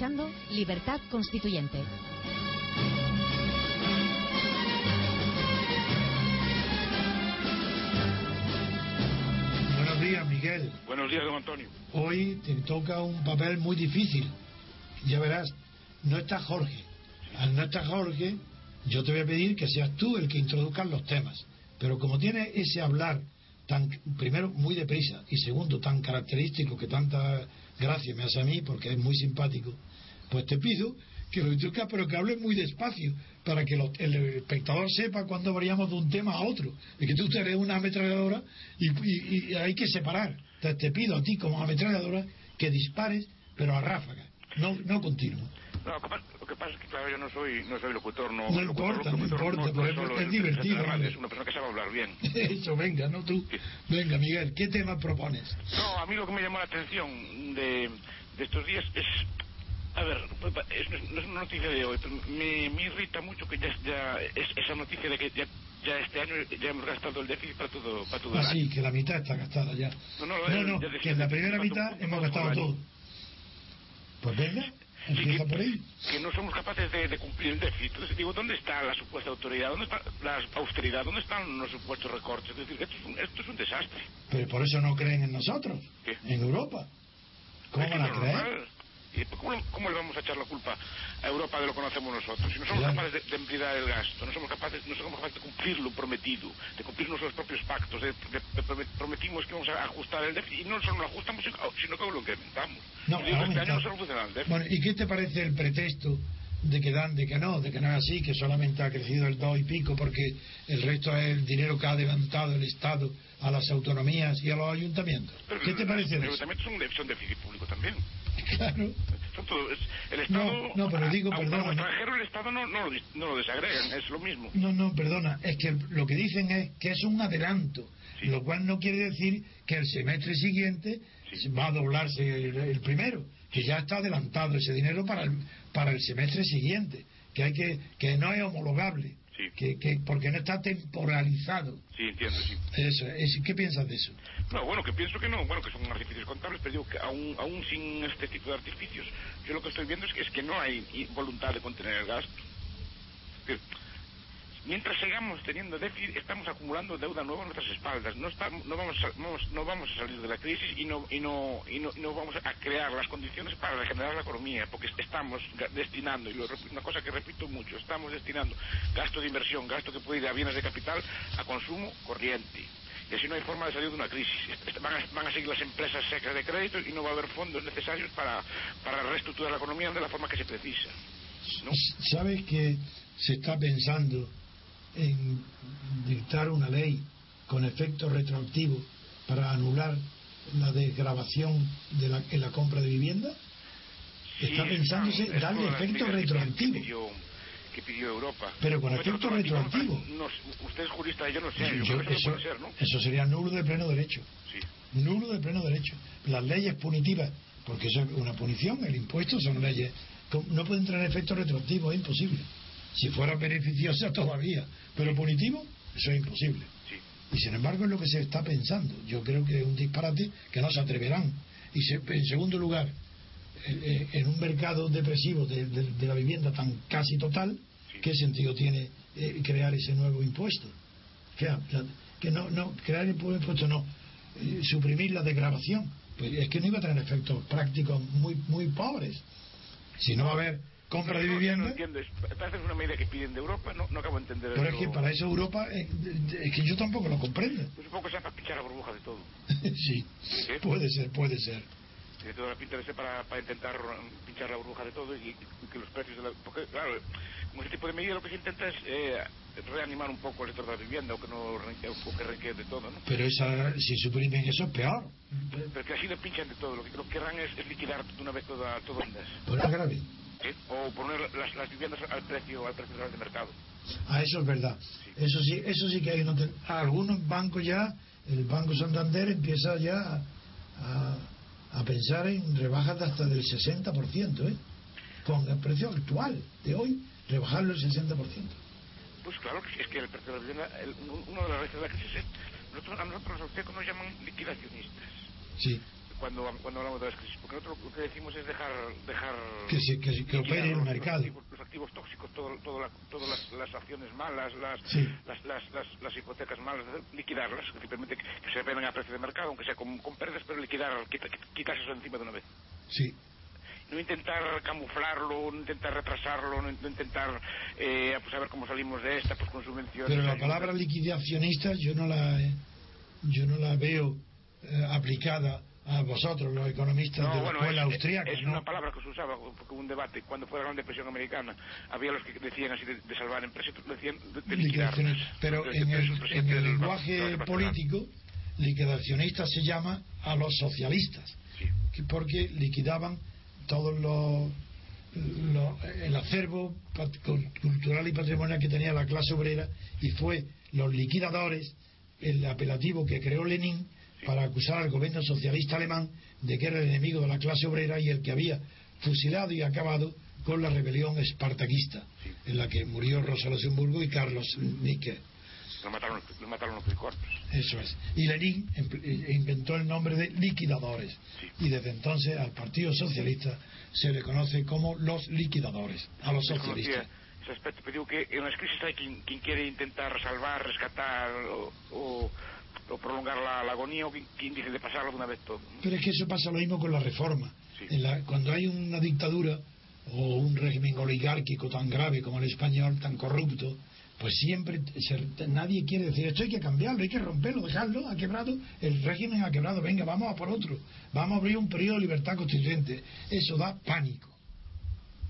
escuchando Libertad Constituyente. Buenos días, Miguel. Buenos días, don Antonio. Hoy te toca un papel muy difícil. Ya verás, no está Jorge. Al no estar Jorge, yo te voy a pedir que seas tú el que introduzcas los temas. Pero como tiene ese hablar tan, primero, muy deprisa y segundo, tan característico que tanta gracia me hace a mí porque es muy simpático, pues te pido que lo introduzcas, pero que hables muy despacio para que lo- el espectador sepa cuándo variamos de un tema a otro. Es que tú eres una ametralladora y, y- y hay que separar. Entonces te pido a ti como ametralladora que dispares, pero a ráfaga, no, no continuo. No, lo que pasa- es que, claro, yo no soy, no soy locutor, no. No locutor, importa, no importa, no, pero no es- divertido, hombre. Es una persona que sabe hablar bien. Eso, venga, no tú. Venga, Miguel, ¿qué tema propones? No, a mí lo que me llamó la atención de, de estos días es. A ver, es, no es una noticia de hoy, pero me, me irrita mucho que ya, ya es, esa noticia de que ya, ya este año ya hemos gastado el déficit para todo, para todo el Ah, sí, que la mitad está gastada ya. No, no, No, eh, no, ya decía, que en la primera ¿cuánto- mitad hemos gastado todo. Pues venga, Sí, que, por ahí. que no somos capaces de, de cumplir el déficit. Entonces digo, ¿dónde está la supuesta autoridad? ¿Dónde está la austeridad? ¿Dónde están los supuestos recortes? Es decir, esto es un, esto es un desastre. Pero por eso no creen en nosotros, ¿Qué? en Europa. ¿Cómo van a creer? normal. ¿Y cómo, cómo le vamos a echar la culpa a Europa de lo que conocemos nosotros? Si no somos capaces de, de emplear el gasto, no somos capaces, no somos capaces de cumplir lo prometido, de cumplir nuestros propios pactos, de, de- de promet- prometimos que vamos a ajustar el déficit y no solo lo ajustamos, sino que lo incrementamos. No, Y digo, este año no el déficit. Bueno, ¿y qué te parece el pretexto de que dan, de que no, de que no es así, que solamente ha crecido el dos y pico porque el resto es el dinero que ha adelantado el Estado a las autonomías y a los ayuntamientos? Pero ¿Qué te parece Los ayuntamientos son, son déficit público también. Claro. Son todo- es- el Estado, No, no, pero digo, a, perdona, extranjero el Estado no, no, lo, dis- no lo desagregan, es lo mismo. No, no, perdona, es que lo que dicen es que es un adelanto, Sí. lo cual no quiere decir que el semestre siguiente Sí. va a doblarse el, el primero, que ya está adelantado ese dinero para el, para el semestre siguiente, que hay que que no es homologable, Sí. que, que porque no está temporalizado. Sí, entiendo, sí. Eso, es, ¿qué piensas de eso? No, bueno, que pienso que no, bueno, que son artificios contables, pero digo que aún, aún sin este tipo de artificios, yo lo que estoy viendo es que, es que no hay voluntad de contener el gasto. Es decir, mientras sigamos teniendo déficit, estamos acumulando deuda nueva en nuestras espaldas. No, estamos, no, vamos, a, salir de la crisis y no, y, no, y, no, vamos a crear las condiciones para regenerar la economía, porque estamos destinando, y lo una cosa que repito mucho, estamos destinando gasto de inversión, gasto que puede ir a bienes de capital, a consumo corriente. Y así no hay forma de salir de una crisis. Van a, van a seguir las empresas secas de crédito y no va a haber fondos necesarios para, para reestructurar la economía de la forma que se precisa. ¿Sabes que se está pensando en dictar una ley con efecto retroactivo para anular la desgrabación de la, en la compra de vivienda? Está Sí, pensándose es darle efecto retroactivo. Que pidió, que pidió Europa. Pero con Efecto retroactivo. no usted es jurista, yo no sé. Yo, Yo- eso, eso, no puede ser, ¿no? eso sería nulo de pleno derecho. Sí. Nulo de pleno derecho. Las leyes punitivas, porque eso es una punición, el impuesto son leyes. No pueden tener efecto retroactivo, es imposible. Si fuera beneficiosa todavía, pero punitivo, eso es imposible. Sí. Y sin embargo es lo que se está pensando. Yo creo que es un disparate que no se atreverán. Y se- en segundo lugar, eh, eh, en un mercado depresivo de, de- de la vivienda tan casi total, Sí. ¿qué sentido tiene eh, crear ese nuevo impuesto? Que, que no, no, crear el nuevo impuesto no, eh, suprimir la degradación. Pues es que no iba a tener efectos prácticos muy, muy pobres. Si no va a haber compra de No, vivienda. No entiendo, parece una medida que piden de Europa, no, no acabo de entender Pero es que para eso Europa, eh, es que yo tampoco lo comprendo. Pues supongo que sea para pinchar la burbuja de todo. sí, ¿Sí? puede ser, puede ser. Tiene toda la pinta de ser para, para intentar um, pinchar la burbuja de todo y, y que los precios de la... Porque, claro, con este tipo de medida lo que se intenta es eh, reanimar un poco el sector de la vivienda o que no o que de todo, ¿no? Pero esa, si suprimen eso es peor. Pero que así le pinchan de todo. Lo que, lo que querrán es, es liquidar de una vez toda, todo. Pues es grave. ¿Eh? O poner las, las viviendas al precio al precio de mercado. Ah, eso es verdad. Eso sí, eso sí que hay una algunos bancos ya, el Banco Santander empieza ya a, a pensar en rebajas de hasta del 60%, ¿eh? Con el precio actual de hoy, rebajarlo el 60%. Pues claro, que es que el precio de la vivienda, el, uno de las de la crisis es, nosotros, a nosotros los nos llaman liquidacionistas. Sí. Cuando, cuando hablamos de las crisis, porque nosotros lo que decimos es dejar... dejar que, se, que, que opere el mercado. Los activos, los activos tóxicos, todo, todo la, todas las, las, acciones malas, las, sí. las, las, hipotecas malas, liquidarlas, que, que se vendan a precio de mercado, aunque sea con, con pérdidas, pero liquidar, quitar, quitarse eso encima de una vez. Sí. No intentar camuflarlo, no intentar retrasarlo, no intentar eh, pues a ver cómo salimos de esta, pues con subvenciones. Pero la palabra liquidacionista yo no la, yo no la veo eh, aplicada a vosotros, los economistas no, de la bueno, escuela es, austríaca. Es ¿no? una palabra que se usaba, porque hubo un debate cuando fue la Gran Depresión Americana. Había los que decían así de, de salvar empresas, otros decían de, de liquidarlas. Pero Entonces, en el, el en el del lenguaje político, liquidacionista se llama a los socialistas, Sí. porque liquidaban todos los, los- el acervo cultural y patrimonial que tenía la clase obrera y fue los liquidadores el apelativo que creó Lenin para acusar al gobierno socialista alemán de que era el enemigo de la clase obrera y el que había fusilado y acabado con la rebelión espartaquista en la que murió Rosa Luxemburgo y Carlos Níquer. Lo mataron, lo mataron los. Eso es. Y Lenin em- eh, inventó el nombre de liquidadores. Sí. Y desde entonces al Partido Socialista se le conoce como los liquidadores, a los socialistas. ese aspecto, pero digo que en las crisis hay quien, quien quiere intentar salvar, rescatar o, o, o prolongar la, la agonía o dice de pasarlo de una vez todo. Pero es que eso pasa lo mismo con la reforma. Sí. En la- cuando hay una dictadura o un régimen oligárquico tan grave como el español, tan corrupto, pues siempre se- nadie quiere decir esto hay que cambiarlo, hay que romperlo, dejarlo, ha quebrado, el régimen ha quebrado, venga, vamos a por otro, vamos a abrir un periodo de libertad constituyente. Eso da pánico.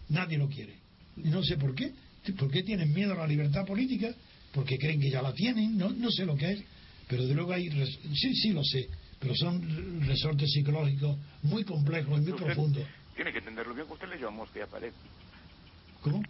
Nadie lo quiere. No sé por qué. ¿Por qué tienen miedo a la libertad política? Porque creen que ya la tienen, no, no sé lo que es. Pero de luego hay. res- Sí, sí lo sé. Pero son resortes psicológicos muy complejos y muy Usted profundos. Tiene que entenderlo bien, que usted leyó a Mosca y a Pared. ¿Cómo?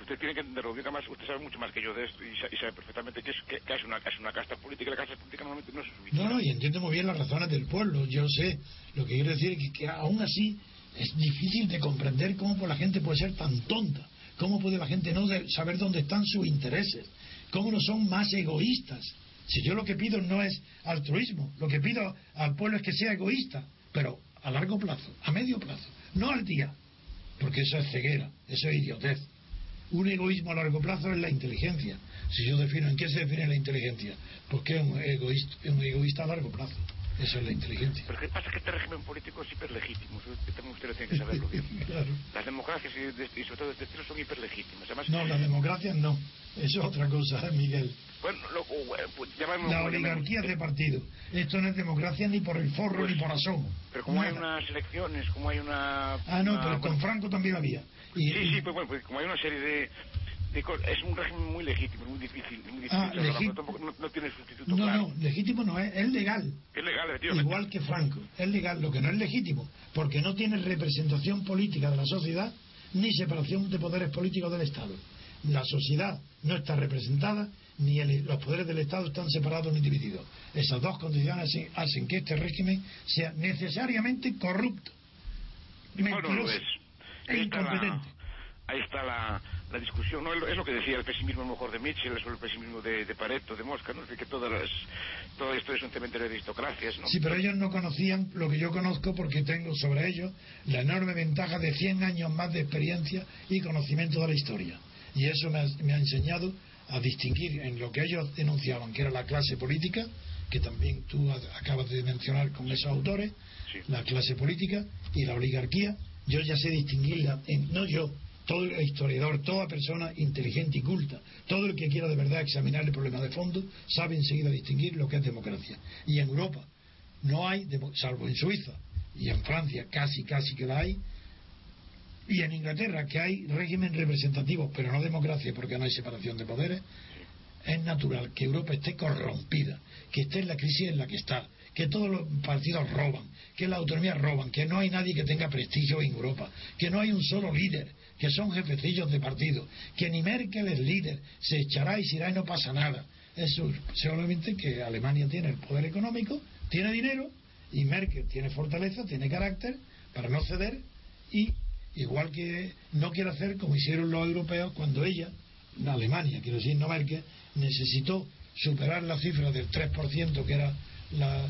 Usted tiene que entenderlo bien, además usted sabe mucho más que yo de esto y, sa- y sabe perfectamente que es, que, que es, una, que es una casta política la casta política normalmente no es suficiente. No, no, y entiendo muy bien las razones del pueblo. Yo sé. Lo que quiero decir es que, que aún así es difícil de comprender cómo la gente puede ser tan tonta. Cómo puede la gente no saber dónde están sus intereses. Cómo no son más egoístas. Si yo lo que pido no es altruismo, lo que pido al pueblo es que sea egoísta, pero a largo plazo, a medio plazo, no al día, porque eso es ceguera, eso es idiotez. Un egoísmo a largo plazo es la inteligencia. Si yo defino en qué se define la inteligencia, pues que es un egoísta, un egoísta a largo plazo. Eso es la inteligencia. Pero ¿qué pasa? Que este régimen político es hiperlegítimo. También usted lo tiene que saberlo bien. Claro. Las democracias y, y sobre todo este estilo son hiperlegítimas. Además, No, la democracia no. Eso es otra cosa, Miguel. bueno, lo, pues, llamémoslo La oligarquía llamemos. de partido. Esto no es democracia ni por el forro Pues, ni por asomo. Pero como hay unas elecciones, como hay una... Ah, no, una- pero con Franco también había. Y, Sí, sí, pues bueno, pues como hay una serie de... es un régimen muy legítimo, muy difícil. Muy difícil Ah, hablar, legi- pero tampoco- no, no tiene sustituto no, claro. no, legítimo no es, es legal. Es legal, efectivamente. Igual que Franco, es legal, lo que no es legítimo, porque no tiene representación política de la sociedad ni separación de poderes políticos del Estado. La sociedad no está representada, ni el- los poderes del Estado están separados ni divididos. Esas dos condiciones hacen, hacen que este régimen sea necesariamente corrupto, No, no lo mentiroso es. e incompetente. Ahí está la, la discusión. ¿no? Es lo- que decía el pesimismo mejor de Mitchell, es el pesimismo de, de Pareto, de Mosca, ¿no? Es decir, que todas las, todo esto es un cementerio de aristocracias, ¿no? Sí, pero ellos no conocían lo que yo conozco porque tengo sobre ellos la enorme ventaja de 100 años más de experiencia y conocimiento de la historia. Y eso me ha, me ha enseñado a distinguir en lo que ellos denunciaban, que era la clase política, que también tú a- acabas de mencionar con esos autores, Sí. la clase política y la oligarquía. Yo ya sé distinguirla, en- no yo, todo el historiador, toda persona inteligente y culta, todo el que quiera de verdad examinar el problema de fondo, sabe enseguida distinguir lo que es democracia. Y en Europa no hay, salvo en Suiza y en Francia casi, casi que la hay, y en Inglaterra que hay régimen representativo, pero no democracia porque no hay separación de poderes, es natural que Europa esté corrompida, que esté en la crisis en la que está, que todos los partidos roban, que las autonomías roban, que no hay nadie que tenga prestigio en Europa, que no hay un solo líder, que son jefecillos de partido, que ni Merkel es líder, se echará y se irá y no pasa nada. Eso solamente que Alemania tiene el poder económico, tiene dinero y Merkel tiene fortaleza, tiene carácter para no ceder y igual que no quiere hacer como hicieron los europeos cuando ella, la Alemania, quiero decir, no Merkel, necesitó superar la cifra del 3% que era la,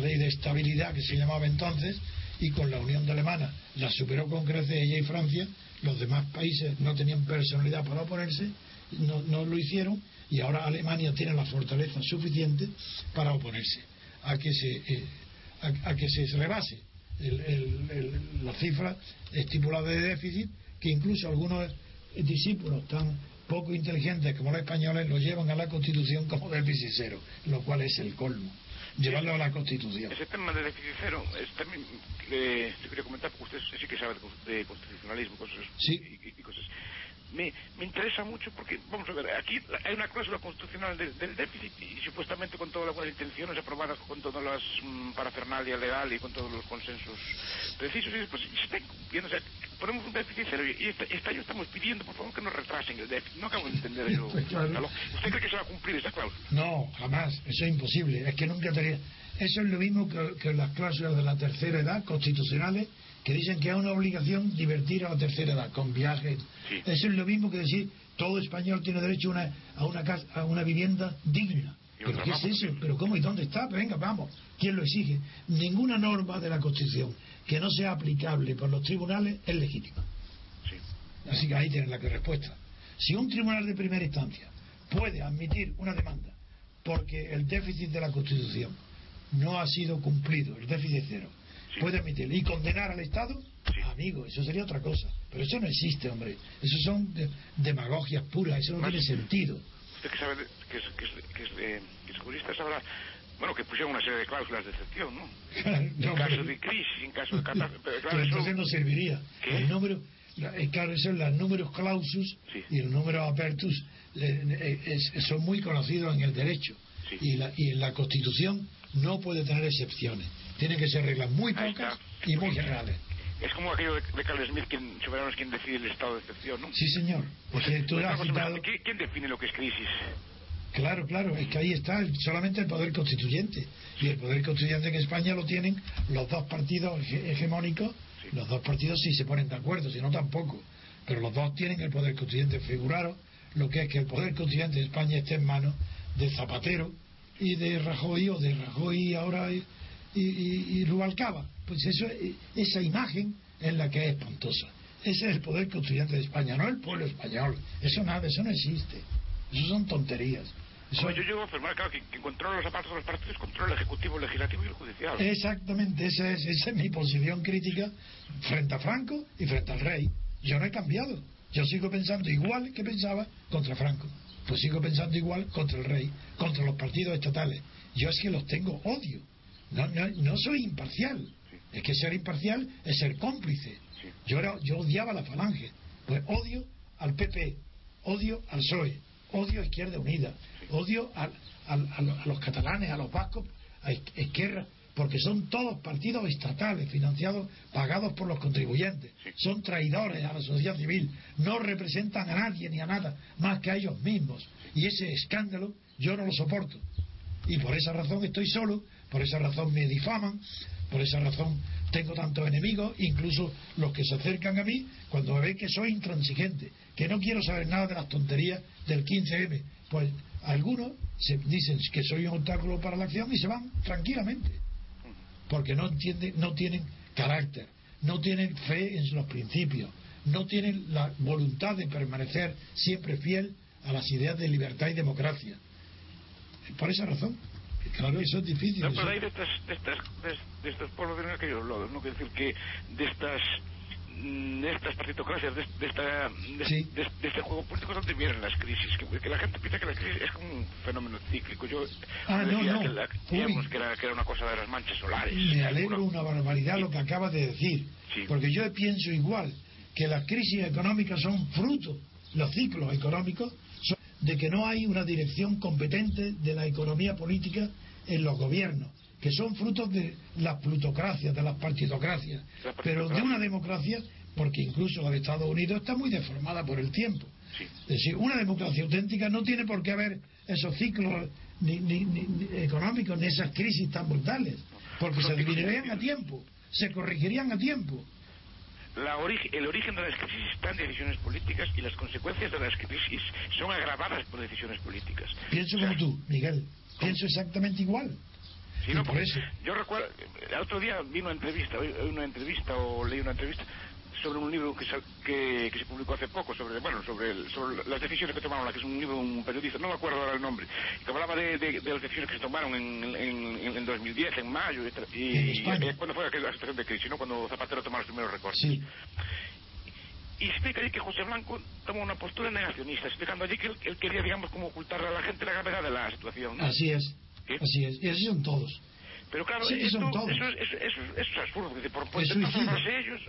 ley de estabilidad que se llamaba entonces, y con la Unión de Alemana la superó con creces ella y Francia, los demás países no tenían personalidad para oponerse, no, no lo hicieron, y ahora Alemania tiene la fortaleza suficiente para oponerse a que se, eh, a, que se rebase el, la cifra estipulada de déficit, que incluso algunos discípulos tan poco inteligentes como los españoles lo llevan a la Constitución como déficit cero, lo cual es el colmo. Llevarlo a la Constitución. Ese tema de déficit cero es también eh, te quería comentar porque usted sí que sabe de, de constitucionalismo cosas, sí. y, y, cosas me, me, interesa mucho porque, vamos a ver, aquí hay una cláusula constitucional del, del déficit y, supuestamente con todas las buenas intenciones aprobadas con todas las mmm, parafernalia legal y con todos los consensos precisos, y pues se está incumpliendo. O sea, ponemos un déficit cero y este, este, año estamos pidiendo, por favor, que nos retrasen el déficit. No acabo de entender claro. ¿Usted cree que se va a cumplir esa cláusula? No, jamás. Eso es imposible. Es que nunca tenía. Eso es lo mismo que, que las cláusulas de la tercera edad constitucionales que dicen que es una obligación divertir a la tercera edad con viajes. Sí. Eso es lo mismo que decir todo español tiene derecho a una, a una, casa, a una vivienda digna. ¿Pero qué es eso? ¿Pero cómo y dónde está? Venga, vamos. ¿Quién lo exige? Ninguna norma de la Constitución que no sea aplicable por los tribunales es legítima. Sí. Así que ahí tienen la respuesta. Si un tribunal de primera instancia puede admitir una demanda porque el déficit de la Constitución no ha sido cumplido, el déficit cero, Sí. puede admitirlo y condenar al Estado, Sí. amigo, eso sería otra cosa. Pero eso no existe, hombre. Eso son de, demagogias puras, eso no Más- tiene sentido. Usted que sabe, de- que es, que es, que es, de, que es jurista, sabrá, bueno, que pusieron una serie de cláusulas de excepción, ¿no? en caso pero- de crisis, en caso de catástrofe. Pero claro, pero eso- no serviría. ¿Qué? El número, la- eh, claro, eso es los números clausus Sí. y el número apertus eh, es- son muy conocidos en el derecho. Sí. Y, la, y en la Constitución no puede tener excepciones. Tienen que ser reglas muy pocas y muy generales. Es como aquello de, de Carl Smith, quien soberano es quien decide el estado de excepción, ¿no? Sí, señor. Porque tú has citado. ¿quién, define lo que es crisis? Claro, claro, es que ahí está solamente el poder constituyente. Y el poder constituyente en España lo tienen los dos partidos hege- hegemónicos. Sí. Los dos partidos sí se ponen de acuerdo, si no tampoco. Pero los dos tienen el poder constituyente. Figuraros lo que es que el poder constituyente de España esté en manos de Zapatero y de Rajoy, o de Rajoy ahora y, y, Rubalcaba. Pues eso, es- esa imagen es la que es espantosa. Ese es el poder constituyente de España, no el pueblo español. Eso nada, eso no existe. Eso son tonterías. Eso- yo llego a afirmar, claro, que quien controla los zapatos de los partidos controla el Ejecutivo, el Legislativo y el Judicial. Exactamente, esa es, esa es mi posición crítica frente a Franco y frente al rey. Yo no he cambiado. Yo sigo pensando igual que pensaba contra Franco. Pues sigo pensando igual contra el rey, contra los partidos estatales. Yo es que los tengo odio. No, no, no soy imparcial. Es que ser imparcial es ser cómplice. Yo, era, yo odiaba la falange. Pues odio al PP, odio al PSOE, odio a Izquierda Unida, odio al- al- a, lo- a los catalanes, a los vascos, a Iz- Izquierda, porque son todos partidos estatales, financiados, pagados por los contribuyentes. Son traidores a la sociedad civil, no representan a nadie ni a nada más que a ellos mismos. Y ese escándalo yo no lo soporto. Y por esa razón estoy solo, por esa razón me difaman, por esa razón tengo tantos enemigos, incluso los que se acercan a mí cuando me ven que soy intransigente, que no quiero saber nada de las tonterías del 15M. Pues algunos se dicen que soy un obstáculo para la acción y se van tranquilamente, porque no entienden, no tienen carácter, no tienen fe en los principios, no tienen la voluntad de permanecer siempre fiel a las ideas de libertad y democracia. Por esa razón. Claro, eso es difícil. No, pero hay de, estas, de, estas, de, de estos pueblos de aquellos lodos, ¿no? Quiero decir que de estas mm, de estas partitocracias, de, de esta, de, Sí. de- de este juego político, ¿dónde vienen las crisis? Que, que la gente piensa que la crisis es como un fenómeno cíclico. Yo Ah, no, no. Que, la, digamos, que, era, que era una cosa de las manchas solares. Me alegro Alguna- una barbaridad lo que acabas de decir, Sí. porque yo pienso igual que las crisis económicas son fruto, los ciclos económicos, de que no hay una dirección competente de la economía política en los gobiernos, que son frutos de las plutocracias, de las partidocracias, La pero de una democracia, porque incluso la de Estados Unidos está muy deformada por el tiempo. Sí. Es decir, una democracia auténtica no tiene por qué haber esos ciclos ni, ni- económicos ni esas crisis tan brutales, porque se dividirían a tiempo, se corregirían a tiempo. La ori- el origen de las crisis está en decisiones políticas y las consecuencias de las crisis son agravadas por decisiones políticas. Pienso O sea, como tú, Miguel, pienso exactamente igual. Sí, no, por eso. Yo recuerdo, el otro día vi una entrevista, una entrevista o leí una entrevista sobre un libro que, sal- que, que se publicó hace poco sobre bueno sobre, el- sobre las decisiones que tomaron, la que es un libro un periodista, no me acuerdo ahora el nombre, que hablaba de, de- de las decisiones que se tomaron en, en, en, en 2010, en mayo, y, y, y cuando fue aquella situación de crisis, ¿no? cuando Zapatero tomó los primeros recortes. Sí, Y explica allí que José Blanco tomó una postura negacionista, explicando allí que él, él quería, digamos, como ocultarle a la gente la gravedad de la situación. ¿no? así es. ¿Qué? Así es. Y así son todos. Pero claro, Sí, esto, son todos. eso, es- eso, eso, eso es absurdo, porque por, por ellos,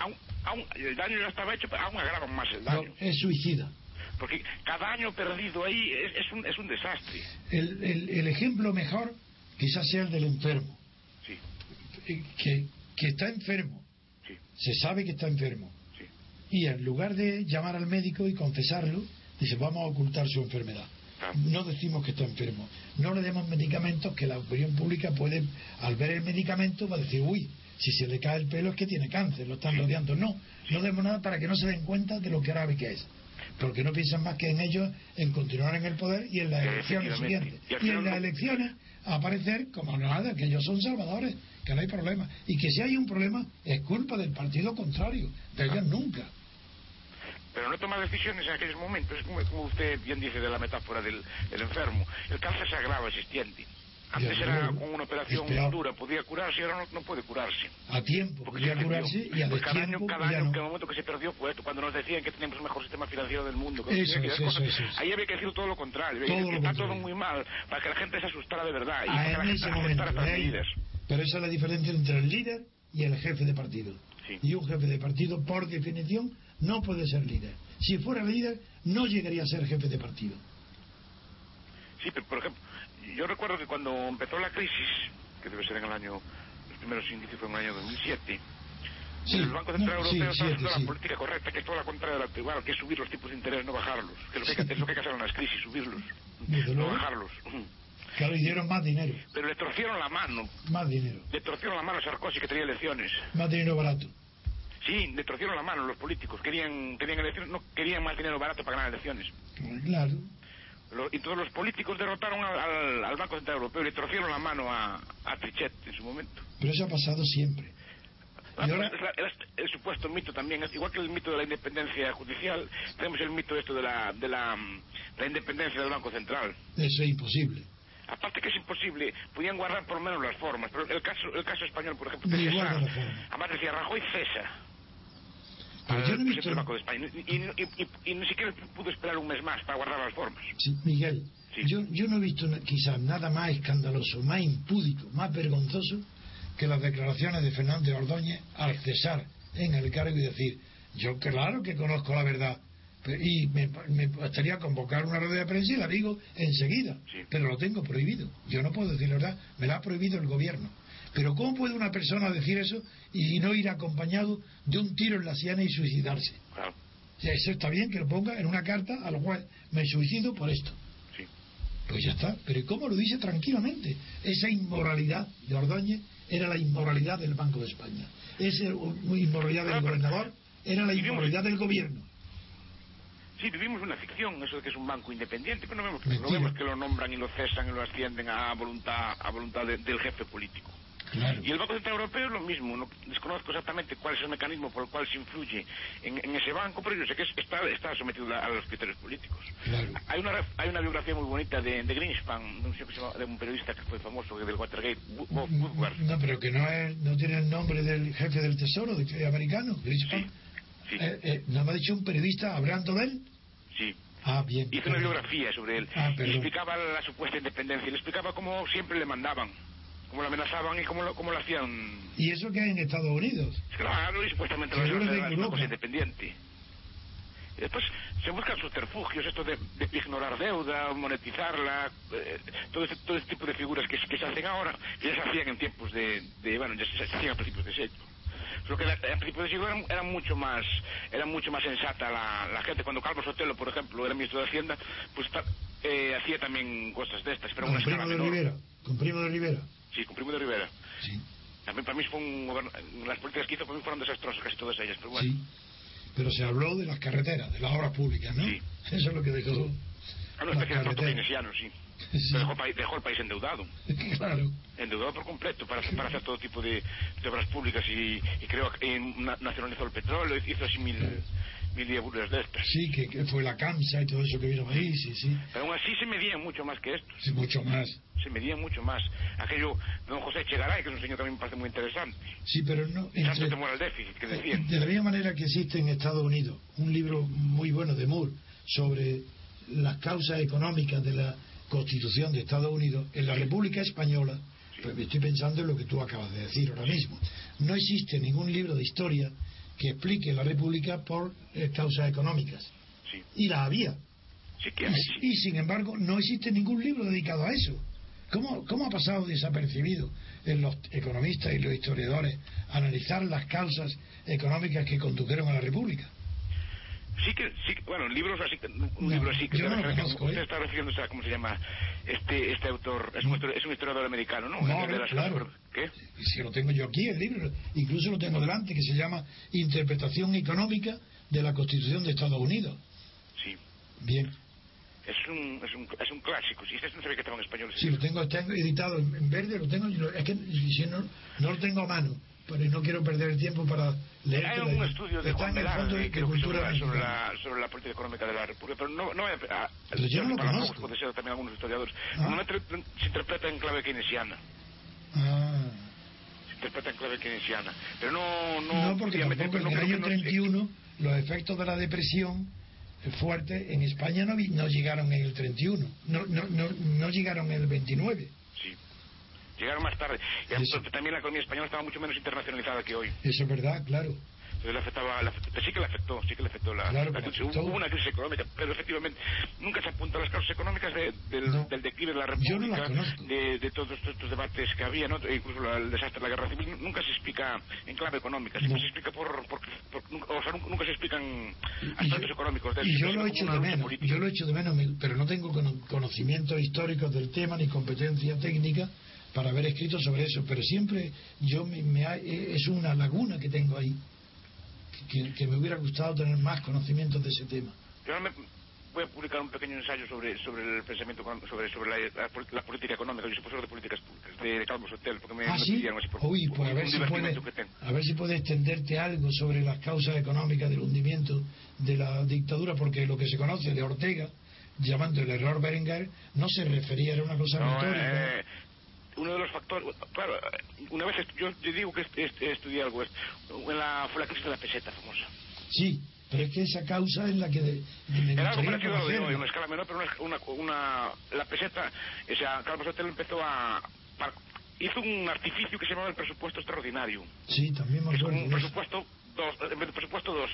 aún, aún, el daño ya estaba hecho, pero aún agravan más el No, daño. es suicida. Porque cada año perdido ahí es, es un, es un desastre. El, el, el ejemplo mejor quizás sea el del enfermo, Sí, eh, que, que está enfermo, sí, se sabe que está enfermo, sí. y en lugar de llamar al médico y confesarlo, dice vamos a ocultar su enfermedad. No decimos que está enfermo, no le demos medicamentos que la opinión pública puede, al ver el medicamento, va a decir, uy, si se le cae el pelo es que tiene cáncer, lo están rodeando. No, no demos nada para que no se den cuenta de lo grave que es. Porque no piensan más que en ellos, en continuar en el poder y en las elecciones siguientes. Y en las elecciones aparecer como nada, que ellos son salvadores, que no hay problema. Y que si hay un problema es culpa del partido contrario, de ellos nunca. Pero no toma decisiones en aquellos momentos, es como, como usted bien dice de la metáfora del, del enfermo. El cáncer se agrava existiente. Antes era con una operación Es peor. dura, podía curarse y ahora no, no puede curarse. A tiempo, Porque podía se curarse y a Pues cada año, cada pues año, no. momento que se perdió fue esto, cuando nos decían que teníamos el mejor sistema financiero del mundo. que Eso eso cosas. eso. Ahí había que decir todo lo contrario, Todo que lo está contrario. todo muy mal, para que la gente se asustara de verdad y Ah, para que la en gente ese momento. Pero esa es la diferencia entre el líder y el jefe de partido. Sí. Y un jefe de partido, por definición, no puede ser líder. Si fuera líder, no llegaría a ser jefe de partido. Sí, pero por ejemplo, yo recuerdo que cuando empezó la crisis, que debe ser en el año, los primeros indicios fueron en el año 2007, Sí, el Banco Central no, Europeo sí, está haciendo sí. la política correcta, que es toda la contraria de la actual, que es subir los tipos de interés, no bajarlos. Que es lo que, hay que- es lo que hay que hacer en las crisis, subirlos, Desde no luego. bajarlos. Claro, y dieron más dinero, Pero le torcieron la mano, más dinero, le torcieron la mano a Sarkozy que tenía elecciones. más dinero barato. Sí, le torcieron la mano los políticos, querían, querían elecciones, no querían más dinero barato para ganar elecciones. Claro, Lo- y todos los políticos derrotaron al, al- al Banco Central Europeo y le torcieron la mano a, a Trichet en su momento. pero eso ha pasado siempre. Ah, Y ahora- es el supuesto mito también, es igual que el mito de la independencia judicial, tenemos el mito esto de la, de la, la independencia del Banco Central. Eso es imposible. Aparte que es imposible, podían guardar por lo menos las formas, pero el caso, el caso español, por ejemplo, formas. además decía Rajoy cesa. Yo no he presidente visto- del Banco de España, y, y- y- y- y ni siquiera pudo esperar un mes más para guardar las formas. Sí, Miguel, Sí. Yo, yo no he visto quizás nada más escandaloso, más impúdico, más vergonzoso que las declaraciones de Fernández Ordóñez al cesar en el cargo y decir, yo claro que conozco la verdad, y me, me bastaría convocar una rueda de prensa y la digo enseguida, Sí. pero lo tengo prohibido. Yo no puedo decir la verdad, me la ha prohibido el gobierno. Pero ¿cómo puede una persona decir eso y no ir acompañado de un tiro en la sien y suicidarse? Claro, O sea, eso está bien que lo ponga en una carta a lo cual me suicido por esto. sí. Pues ya está. Pero ¿y cómo lo dice tranquilamente? Esa inmoralidad de Ordóñez era la inmoralidad del Banco de España. Esa inmoralidad del gobernador era la inmoralidad del gobierno. Sí, vivimos una ficción, eso de que es un banco independiente, pero no vemos, no vemos que lo nombran y lo cesan y lo ascienden a voluntad, a voluntad de- del jefe político. Claro. Y el Banco Central Europeo es lo mismo. No desconozco exactamente cuál es el mecanismo por el cual se influye en, en ese banco, pero yo sé que es- está, está sometido a, a los criterios políticos. Claro. Hay una, hay una biografía muy bonita de, de Greenspan, de un, que llama- de un periodista que fue famoso del Watergate, Wo- Woodward. No, pero que no, es, no tiene el nombre del jefe del tesoro de, que- americano, Greenspan. Sí, Eh, eh, no me ha dicho un periodista hablando de él. sí. Ah, bien. Hizo una biografía sobre él Ah, y explicaba la supuesta independencia y le explicaba cómo siempre le mandaban, cómo lo amenazaban y cómo lo, cómo lo hacían. Y eso que hay en Estados Unidos. Claro, y supuestamente la Reserva una cosa independiente. Y después se buscan subterfugios, esto de, de ignorar deuda, monetizarla, eh, todo, este, todo este tipo de figuras que, que se hacen ahora, que ya se hacían en tiempos de, de bueno, ya se, se hacían a principios de siglo. Solo que a principios de siglo era, era mucho más era mucho más sensata la, la gente. Cuando Carlos Sotelo, por ejemplo, era ministro de Hacienda, pues eh, hacía también cosas de estas, pero Con una Primo de. Rivera. Con Primo de Rivera. Sí, con Primo de Rivera. Sí. También para mí fue un goberna- las políticas que hizo para mí fueron desastrosas casi todas ellas, pero bueno. Sí. Pero se habló de las carreteras, de las obras públicas, ¿no? Sí. Eso es lo que dejó. A una las especie de proto carreteras. keynesiano, sí. Sí. Dejó, dejó el país endeudado. claro. endeudado por completo para, para hacer todo tipo de, de obras públicas y, y creo que nacionalizó el petróleo, hizo así mil, mil diaburas de estas. Sí, que, que fue la CAMSA y todo eso que vino ahí, sí, sí. Pero aún así se medían mucho más que esto, Sí, mucho más. se medían mucho más. Aquello don José Chegaray, que es un señor mí me parece muy interesante. Sí, pero no. Entre- temor al déficit, que decían. de la misma manera que existe en Estados Unidos un libro muy bueno de Moore sobre las causas económicas de la Constitución de Estados Unidos, en la República Española, pues me estoy pensando en lo que tú acabas de decir ahora mismo. No existe ningún libro de historia que explique la República por eh, causas económicas. Sí, Y la había. sí que Y, hay, sí. y, sin embargo, no existe ningún libro dedicado a eso. ¿Cómo, ¿Cómo ha pasado desapercibido en los economistas y los historiadores analizar las causas económicas que condujeron a la República? Sí que, sí que- bueno, libros así, un No, libro así que no que- que conozco, usted ¿eh? está refiriéndose a, ¿cómo se llama? Este, este autor, es un, es un historiador americano, ¿no? No, De las- claro. ¿Qué? Si lo tengo yo aquí, el libro, incluso lo tengo delante, que se llama Interpretación Económica de la Constitución de Estados Unidos. Sí. Bien, Es un, es un, es un clásico. Si este no sabía que estaba en español. ese si lo tengo, tengo editado en, verde, lo tengo, es que si no, no lo tengo a mano, pero no quiero perder el tiempo para leer. Hay un estudio de Juan Fondo de, de creo que sobre, Cultura la, sobre, la, sobre la política económica de la República, pero no, no a- a- Pero yo no lo conozco. puede ser también algunos historiadores. Ah. Normalmente se interpreta en clave keynesiana. Ah. Se interpreta en clave keynesiana. Pero no... No, No, porque tampoco en no el año que no- 31 los efectos de la depresión eh, fuerte en España no, vi- no llegaron en el 31, no, no, no, no llegaron en el 29. Sí. Llegaron más tarde. Y también la economía española estaba mucho menos internacionalizada que hoy. Eso es verdad, claro. Entonces le afectaba, le afectó- sí que le afectó, sí que le afectó la, Claro, la crisis. Hubo una crisis económica, pero efectivamente nunca se apunta a las causas económicas de- del, No. del declive de la no República, de, de todos estos, estos debates que había, ¿no? E incluso la- el desastre de la guerra civil, nunca se explica en clave económica, siempre No. se explica por, por, por- nunca, o sea, nunca, nunca se explican aspectos yo- económicos de Y yo lo como echo una de menos, política. yo lo echo de menos, pero no tengo cono- conocimientos históricos del tema ni competencia técnica para haber escrito sobre eso, pero siempre yo me, me ha- eh, es una laguna que tengo ahí, que, que me hubiera gustado tener más conocimientos de ese tema. Yo ahora me- voy a publicar un pequeño ensayo sobre sobre el pensamiento sobre sobre la, la la política económica y su profesor de políticas públicas de, de Calvo Sotel porque me, Ah, me sí. pidieron así por Uy, por pues a ver, si puede, a ver si puede extenderte algo sobre las causas económicas del hundimiento de la dictadura, porque lo que se conoce de Ortega, llamando el error Berenguer, no se refería, era una cosa No, retórica. eh, uno de los factores, claro, una vez yo te digo que est- est- estudié algo, en la, fue la crisis de la peseta famosa. Sí, pero es que esa causa es la que de- de- me Era algo gustaría parecido a lo de hoy, una escala menor, pero una, una, una- la peseta, o sea, Carlos Hotel empezó a, para- hizo un artificio que se llamaba el presupuesto extraordinario. Sí, también me acuerdo un presupuesto dos, en vez de presupuesto dos.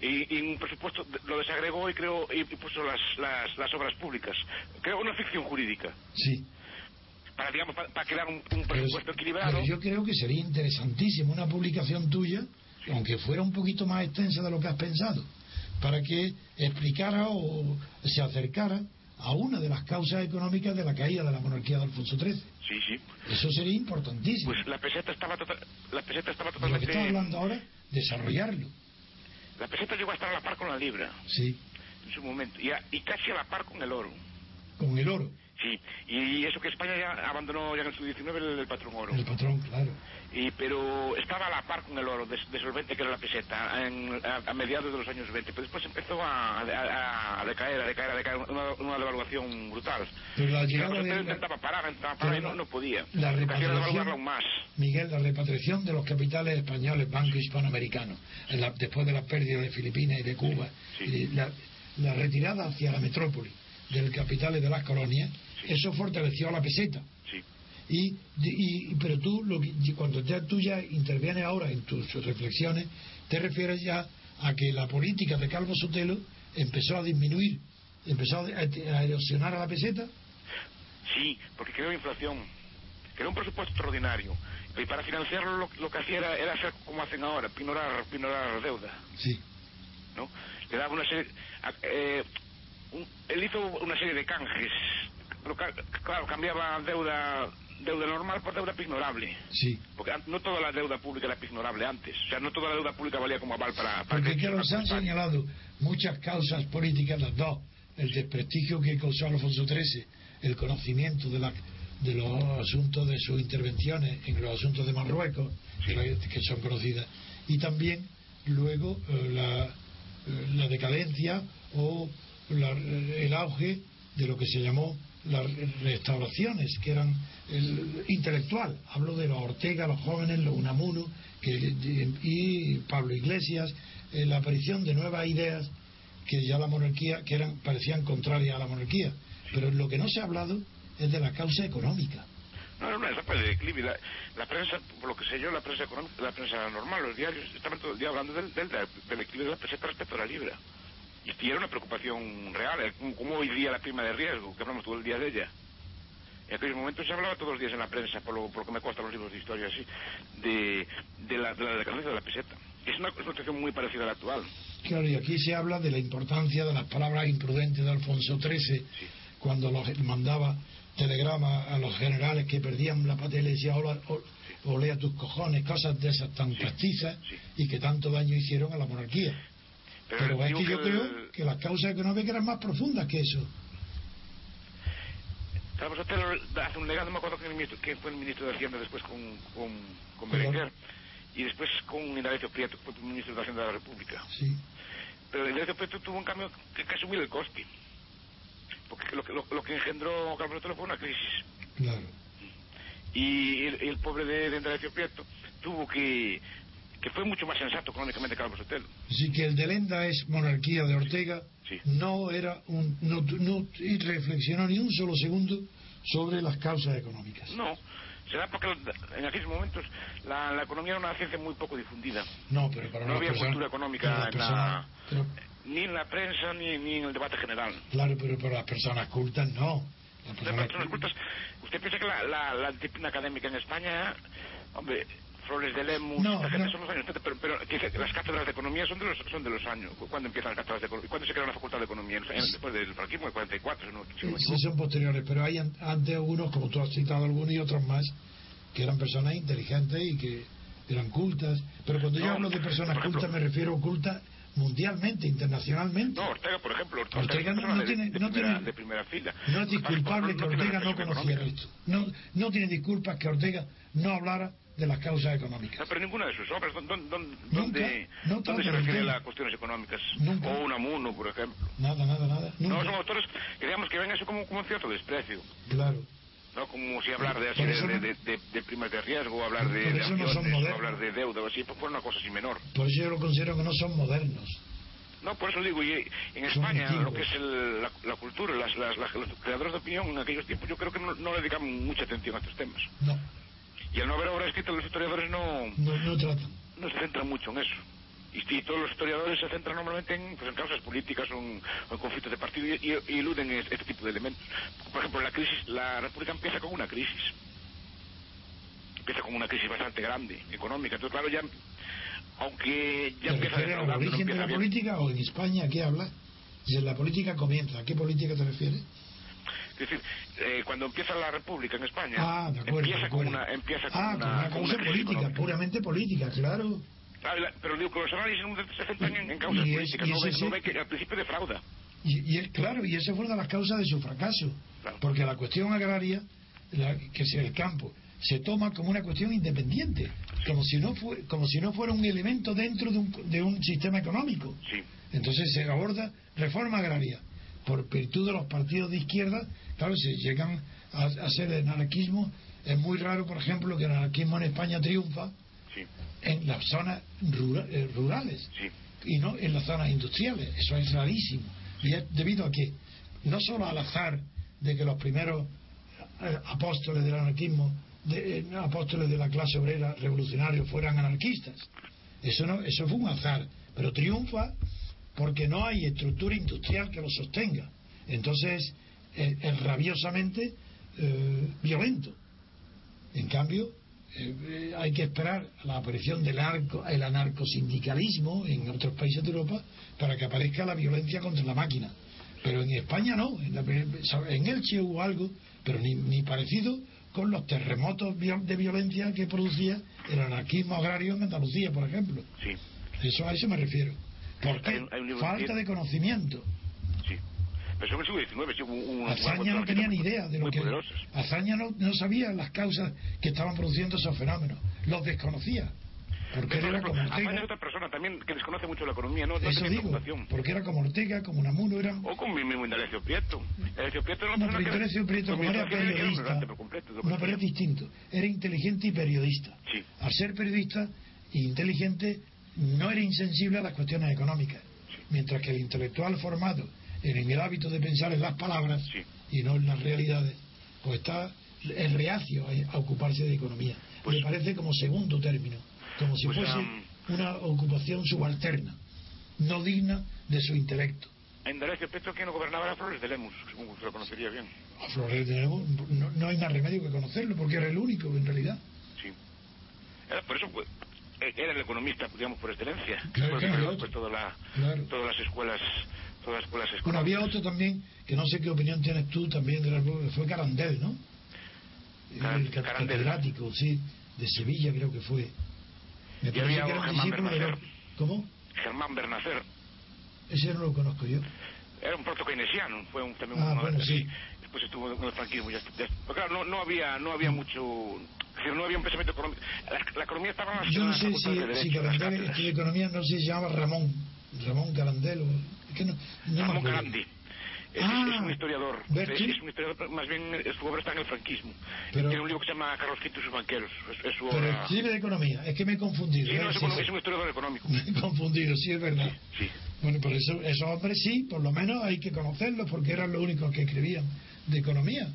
Y, y un presupuesto lo desagregó y creó y, puso las, las, las obras públicas. Creó una ficción jurídica Sí, para digamos para, para crear un, un pero, presupuesto equilibrado. pero yo creo que sería interesantísimo una publicación tuya, aunque fuera un poquito más extensa de lo que has pensado, para que explicara o se acercara a una de las causas económicas de la caída de la monarquía de Alfonso XIII. Sí, sí. Eso sería importantísimo. Pues la peseta estaba total, la peseta estaba de lo que totalmente estás hablando ahora, desarrollarlo. la peseta llegó a estar a la par con la libra Sí, en su momento y, a- y casi a la par con el oro. con el oro, Sí, y eso que España ya abandonó ya en el siglo XIX el, el patrón oro. el patrón, claro. Y, pero estaba a la par con el oro de, de solvente que era la peseta en- a, a mediados de los años 20. Pero después empezó a, a- a decaer, a decaer, a decaer, una, una devaluación brutal. Pero la Y llegada de intentaba parar, intentaba parar y no, no podía. la repatriación- aún más. Miguel, la repatriación de los capitales españoles, Banco Hispanoamericano, en la- después de las pérdidas de Filipinas y de Cuba, Sí. y la, la retirada hacia la metrópoli del capitales de las colonias, eso fortaleció a la peseta. Sí. Y, y- pero tú, lo que- cuando ya, tú ya intervienes ahora en tus reflexiones, te refieres ya a que la política de Calvo Sotelo empezó a disminuir, empezó a, a erosionar a la peseta. Sí, porque creó inflación. Creó un presupuesto extraordinario. Y para financiarlo lo, lo que hacía era, era hacer como hacen ahora, pinorar, pinorar deuda. Sí, ¿no? Le daba una serie... eh, un- él hizo una serie de canjes. Ca- claro, cambiaba deuda deuda normal por deuda pignorable. sí. Porque no toda la deuda pública era pignorable antes. O sea, no toda la deuda pública valía como aval para... para Porque que nos han señalado muchas causas políticas, las dos, el desprestigio que causó Alfonso XIII, el conocimiento de, la, de los asuntos de sus intervenciones en los asuntos de Marruecos, que son conocidas, y también luego eh, la, eh, la, decadencia o el auge de lo que se llamó las restauraciones, que eran el, intelectual. Hablo de los Ortega, los jóvenes, los Unamuno que, y Pablo Iglesias, eh, la aparición de nuevas ideas que ya la monarquía, que eran, parecían contrarias a la monarquía. Pero lo que no se ha hablado es de la causa económica. No, era una etapa de declive. La, prensa, por lo que sé yo, la prensa económica, la prensa normal, los diarios, estaban todo el día hablando del, del, del declive de la peseta respecto a la libra. Y era una preocupación real, como hoy día la prima de riesgo, que hablamos todo el día de ella. En aquellos momentos se hablaba todos los días en la prensa, por lo, por que me cuestan los libros de historia así, de, de, la, de la decadencia de la peseta. Es una, situación muy parecida a la actual. Claro, y aquí se habla de la importancia de las palabras imprudentes de Alfonso XIII, cuando los, mandaba telegramas a los generales que perdían la patria y le decía, olea tus cojones, cosas de esas tan castizas y que tanto daño hicieron a la monarquía. Pero, es que yo creo que las causas económicas eran más profundas que eso. Sotelo hace un legado, no me acuerdo quién, fue el ministro de Hacienda después con, con, con Berenguer y después con Indalecio Prieto, fue el ministro de Hacienda de la República. Sí. Pero Indalecio Prieto tuvo un cambio que, que asumir el coste. Porque lo, lo, lo que engendró Carlos fue una crisis. Claro. Y el, pobre de, de Indalecio Prieto tuvo que que fue mucho más sensato económicamente que Carlos Sotelo. Sí, que el de Lenda es monarquía de Ortega, no era un, no, no reflexionó ni un solo segundo sobre las causas económicas. No, será porque en aquellos momentos la, economía era una ciencia muy poco difundida. No, pero para no había cultura económica en la, ni en la prensa ni, ni, en el debate general. Claro, pero para las personas cultas no. Las personas, cultas, usted piensa que la, la, la disciplina académica en España, hombre, Flores de Lemus, no, gente son los años pero, pero las cátedras de economía son de los, son de los años. ¿Cuándo empiezan las cátedras de economía? ¿Cuándo se crea la facultad de economía? Después del franquismo, el 44, ¿no? sí, son posteriores, pero hay antes algunos, como tú has citado algunos y otros más, que eran personas inteligentes y que eran cultas. Pero cuando yo hablo de personas cultas me refiero a cultas mundialmente, internacionalmente. No, Ortega, por ejemplo, Ortega, no, de, tiene, de, no primera, tiene, de primera fila. No es disculpable que Ortega no conociera esto. No, no tiene disculpas que Ortega no hablara de las causas económicas. No, pero ninguna de sus obras, ¿dónde, dónde, ¿dónde se refiere a las cuestiones económicas? Nunca. O Unamuno, por ejemplo. Nada, nada, nada. No, son autores que digamos que ven eso como, como un cierto desprecio. Claro. No como si hablar de, así, de, no, de, de, de, primas de riesgo, o hablar de, acciones, no o hablar de deuda, o así, pues fue una cosa así menor. Por eso yo lo considero que no son modernos. No, por eso digo, y en España, lo que es el, la, la, cultura, las, las, las, los creadores de opinión en aquellos tiempos, yo creo que no, no le dedican mucha atención a estos temas. No. Y al no haber obra escrita, los historiadores no, no, no, tratan. no se centran mucho en eso. Y, y, todos los historiadores se centran normalmente en, pues, en causas políticas o en, en conflictos de partido y, y, y, eluden este tipo de elementos. Por ejemplo, la crisis, la República empieza con una crisis. Empieza con una crisis bastante grande, económica. Entonces, claro, ya, aunque ya empieza a al origen de la bien. política o en España, ¿qué habla? Si la política comienza, ¿a qué política te refieres? Es decir, eh, cuando empieza la República en España, ah, acuerdo, empieza, con una, empieza con ah, una, una causa una política, económica. puramente política, claro. Claro, la- pero digo que los análisis se centran en, en causas es- políticas, no ese no ve que al principio defrauda. Y, y es claro, y esa fue una de las causas de su fracaso, Claro. porque la cuestión agraria, la- que es el campo, se toma como una cuestión independiente, como si no fue, como si no fuera un elemento dentro de un, de un sistema económico. Sí. Entonces se aborda reforma agraria. Por virtud de los partidos de izquierda, claro, se llegan a, a ser el anarquismo. Es muy raro, por ejemplo, que el anarquismo en España triunfa Sí, en las zonas eh, rurales sí. y no en las zonas industriales. Eso es rarísimo. Y es debido a que, no solo al azar de que los primeros eh, apóstoles del anarquismo, de, eh, apóstoles de la clase obrera revolucionarios fueran anarquistas. Eso, no, eso fue un azar. Pero triunfa porque no hay estructura industrial que lo sostenga. Entonces es, es rabiosamente eh, violento. En cambio, eh, eh, hay que esperar la aparición del arco, el anarcosindicalismo en otros países de Europa para que aparezca la violencia contra la máquina. Pero en España no. En, la- en Elche hubo algo, pero ni, ni parecido con los terremotos de violencia que producía el anarquismo agrario en Andalucía, por ejemplo. Sí, Eso a eso me refiero. ¿Por qué? Hay un- hay un libro Falta de conocimiento. sí. En el siglo XIX, un, un- Azaña no tenía ni idea de lo que. Azaña no, no sabía las causas que estaban produciendo esos fenómenos. Los desconocía. Porque él Pero, era como Ortega. es otra persona también que desconoce mucho la economía, no, no Eso digo. Porque era como Ortega, como Unamuno, eran. O con mi mismo Indalecio Prieto. Indalecio Prieto era una pero persona que- Indalecio Prieto, con como era era periodista. No, pero es distinto. Era inteligente y periodista. Sí. Al ser periodista e inteligente, no era insensible a las cuestiones económicas. Mientras que el intelectual formado en el hábito de pensar en las palabras Sí. y no en las realidades, pues está es reacio a, ocuparse de economía. Pues- Le parece como segundo término, como si Pues, fuese una ocupación subalterna, no digna de su intelecto. A Indalecio Prieto quien lo gobernaba era Flores de Lemus, supongo que lo conocería bien. A Flores de Lemus no, no hay más remedio que conocerlo, porque era el único en realidad. Sí. Por eso era el economista, digamos, por excelencia. Claro, claro, pues, toda la- Claro. todas las escuelas, todas las escuelas Bueno, había otro también, que no sé qué opinión tienes tú también, de la, fue Carandel, ¿no? Car- el cat- Carandel. catedrático, sí, de Sevilla creo que fue. Me Y había que era un Germán Bernacer. ¿Cómo? Germán Bernacer. Ese no lo conozco yo. Era un proto-keynesiano, fue un, también Ah, uno bueno, sí. Después estuvo con el franquismo. Ya, ya- pero claro, no, no había, no había mucho, es decir, no había un pensamiento económico. La, la economía estaba más Yo no en sé si, de si en Carandel estudió economía, no sé si se llama Ramón. Ramón Carandel, o, es que no, no Ramón. Carandi. Es, Ah, es un historiador. Berti. Es un historiador, más bien eh, su obra está en el franquismo. Pero- Tiene un libro que se llama Carlos V y sus banqueros. Es, es su Pero obra. escribe de economía, es que me he confundido. Sí, no, ¿eh? es, Sí, un, sí. es un historiador económico. Me he confundido, sí, es verdad. Sí. Bueno, por eso esos hombres sí, por lo menos hay que conocerlos porque eran los únicos que escribían de economía.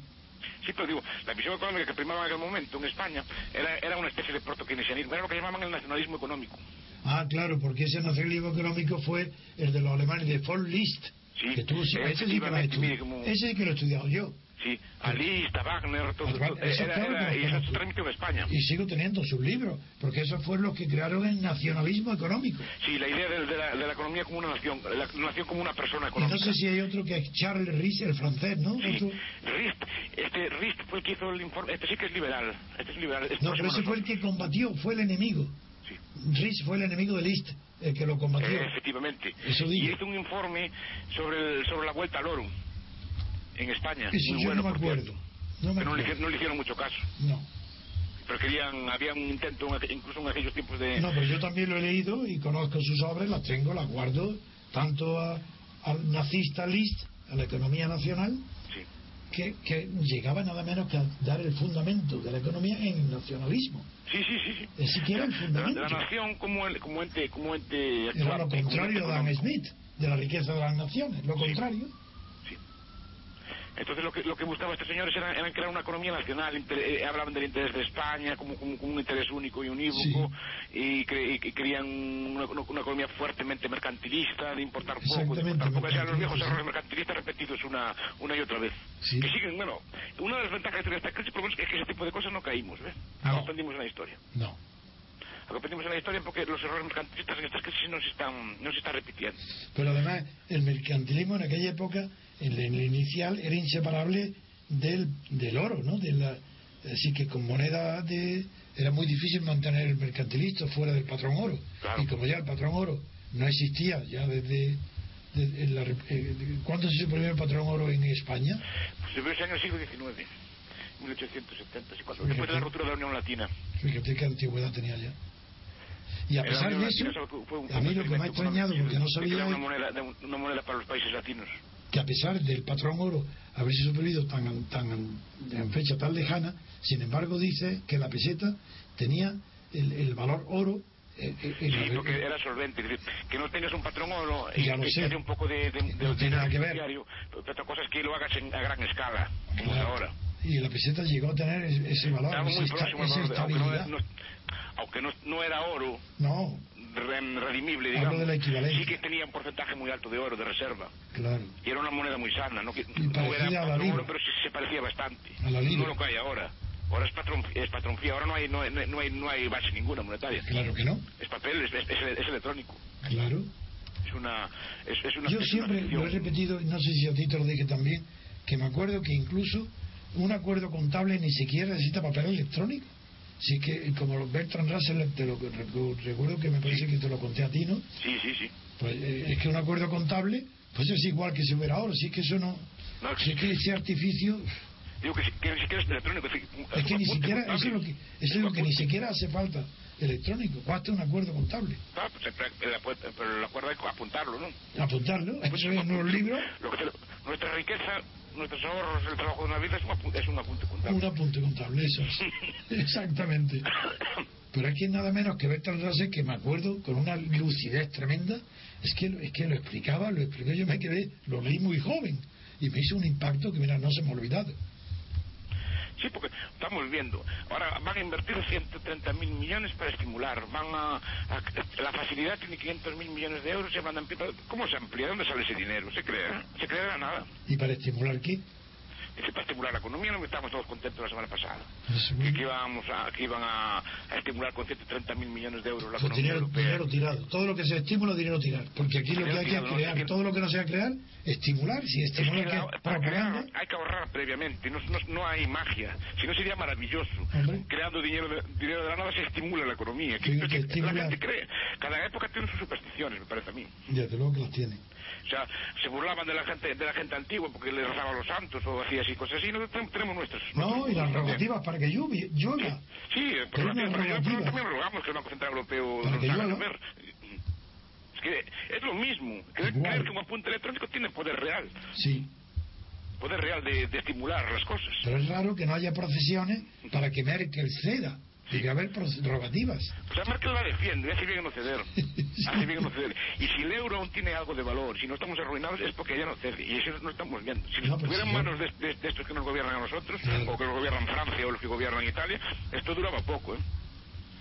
Sí, pero digo, la visión económica que primaba en aquel momento en España era, era una especie de proto-keynesianismo. Era lo que llamaban el nacionalismo económico. Ah, claro, porque ese nacionalismo económico fue el de los alemanes de von List. Sí, que tú, ese sí que lo mire, como- Ese sí que lo he estudiado yo. Sí, Alista, Wagner, todo, eso era, era- lo y eso se transmitió en España. Y sigo teniendo sus libros, porque esos fueron los que crearon el nacionalismo económico. Sí, la idea de, de la, de la economía como una nación, la nación como una persona Y económica. no sé si hay otro que es Charles Ries, el francés, ¿no? Sí, Otro- Rist, este Rist fue el que hizo el informe, este sí que es liberal, este es liberal. es No, pero ese fue el que combatió, fue el enemigo. Sí. Ries fue el enemigo de List, el que lo combatió. Eh, efectivamente. Eso. Y hizo un informe sobre, el- sobre la vuelta al oro en España. Eso muy yo bueno, no me acuerdo. cierto. No me Pero no le, hicieron- no le hicieron mucho caso. No. Pero querían, había un intento, incluso en aquellos tiempos de... No, pero yo también lo he leído y conozco sus obras, las tengo, las guardo, tanto al nazista List, a la economía nacional, Sí. que, que llegaba nada menos que a dar el fundamento de la economía en el nacionalismo. Sí, sí, sí. sí. Siquiera el fundamento. de la nación como, el- como ente, como ente Era actuante, lo contrario de Adam. Smith, de la riqueza de las naciones, lo Sí. contrario. Entonces lo que, lo que buscaba estos señores era, crear una economía nacional, inter- eh, hablaban del interés de España como, como, como un interés único y unívoco, y, cre- y que querían una, una- economía fuertemente mercantilista, de importar poco, de Exactamente, importar poco. O sea, los viejos errores mercantilistas repetidos una, una y otra vez. Sí. Que siguen, bueno, una de las ventajas de esta crisis por lo menos, es que ese tipo de cosas no caímos, ¿ves? No. Algo aprendimos en la historia. No. Algo aprendimos en la historia porque los errores mercantilistas en estas crisis no se están, no se están repitiendo. Pero además, el mercantilismo en aquella época, en el, en inicial, era inseparable del, del oro, ¿no? De la, así que con moneda de. Era muy difícil mantener el mercantilismo fuera del patrón oro. Claro. Y como ya el patrón oro no existía, ya desde. la eh, ¿Cuándo se suprimió el patrón oro en España? Pues se ese año el siglo XIX, 1870, sí, cuando- Fíjate. después de la ruptura de la Unión Latina. Fíjate qué antigüedad tenía ya. Y a pesar de eso, eso fue un- a mí lo que me ha extrañado, porque no sabía una moneda, una moneda para los países latinos. que a pesar del patrón oro haberse suprimido tan, tan en fecha tan lejana, sin embargo dice que la peseta tenía el, el valor oro eh, eh, Sí, porque era solvente. Que no tengas un patrón oro y que un poco de, de, No de tiene nada que ver. beneficiario, Pero otra cosa es que lo hagas en, a gran escala, como Claro. ahora. y la peseta llegó a tener es- ese valor, esa, muy esta- próximo al esa valor no, estabilidad. no- aunque no, no era oro No, re- redimible, Hablo digamos. de la equivalencia. Sí que tenía un porcentaje muy alto de oro, de reserva. claro. Y era una moneda muy sana, no, que, no era a la oro, pero sí se parecía bastante. A la. No lo que hay ahora. Ahora es patrón, es patrón fía, ahora no hay, no, hay- no hay, no hay base ninguna monetaria. Claro que no, Es papel, es, es- es- es electrónico. claro. Es una, es, es una, Yo una siempre lo he repetido, no sé si a ti te lo dije también, que me acuerdo que incluso un acuerdo contable ni siquiera necesita papel electrónico. Así que, como los Bertrand Russell, te lo recu- recuerdo que me parece que te lo conté a ti, ¿no? Sí, sí, sí. Pues eh, es que un acuerdo contable Pues es igual que si hubiera ahora, si es que eso no... No, si es que ese artificio... Digo que, si- que ni siquiera es electrónico. Es, que ni siquiera, eso es lo que, eso es lo que ni siquiera hace falta electrónico, basta un acuerdo contable. Ah, pues, el acuerdo hay que apuntarlo, ¿no? Apuntarlo, Pues, eso es en un libro, lo que te- nuestra riqueza, nuestros ahorros, el trabajo de una vida es un apunte, es un apunte contable. un apunte contable, eso es. Exactamente. Pero aquí nada menos que Bertrand Russell, que me acuerdo con una lucidez tremenda, es que, es que lo explicaba, lo explicó, yo me quedé, lo leí muy joven y me hizo un impacto que, mira, no se me ha olvidado. Sí, porque estamos viendo. Ahora van a invertir 130 mil millones para estimular. Van a, La facilidad tiene 500 mil millones de euros. Se van a ampliar. ¿Cómo se amplía? ¿Dónde sale ese dinero? ¿Se crea? ¿Se crea nada? ¿Y para estimular qué? Dice, para estimular la economía, no estábamos todos contentos la semana pasada. Pues, Que, que íbamos a, que iban a, a estimular con 130 mil millones de euros la economía dinero, europea. dinero tirado. Todo lo que sea estímulo, dinero tirar. Porque aquí lo que hay que tirado, crear, no, todo lo que no sea crear, estimular. Si Es que estimular la- que para crear hay que ahorrar previamente, no, no, no hay magia. Si no sería maravilloso. Hombre. Creando dinero de, dinero de la nada se estimula la economía. Que, Sí, que- que que estimula. La gente cree. Cada época tiene sus supersticiones, me parece a mí. desde luego que las tiene. O sea, se burlaban de la gente de la gente antigua porque le rezaban los santos o hacía así cosas así. Nosotros tenemos- nuestros. No, y las rogativas para que llueve, llueva. Sí, eh, Pero rogativa. también rogamos que el Banco Central Europeo Para nos haga llueva. llover. Es que es lo mismo. Creer, creer que un apunte electrónico tiene poder real. Sí. Poder real de, de estimular las cosas. Pero es raro que no haya procesiones para que Merkel ceda. Tiene que haber proce- rogativas. O sea, Merkel la defiende, hace bien en no ceder. Hace bien en no ceder. Y si el euro aún tiene algo de valor, si no estamos arruinados, es porque ella no cede. Y eso no estamos viendo. Si No, pues estuvieran sí, manos de, de- de estos que nos gobiernan a nosotros, Claro. o que nos gobiernan Francia o los que gobiernan Italia, esto duraba poco, ¿eh?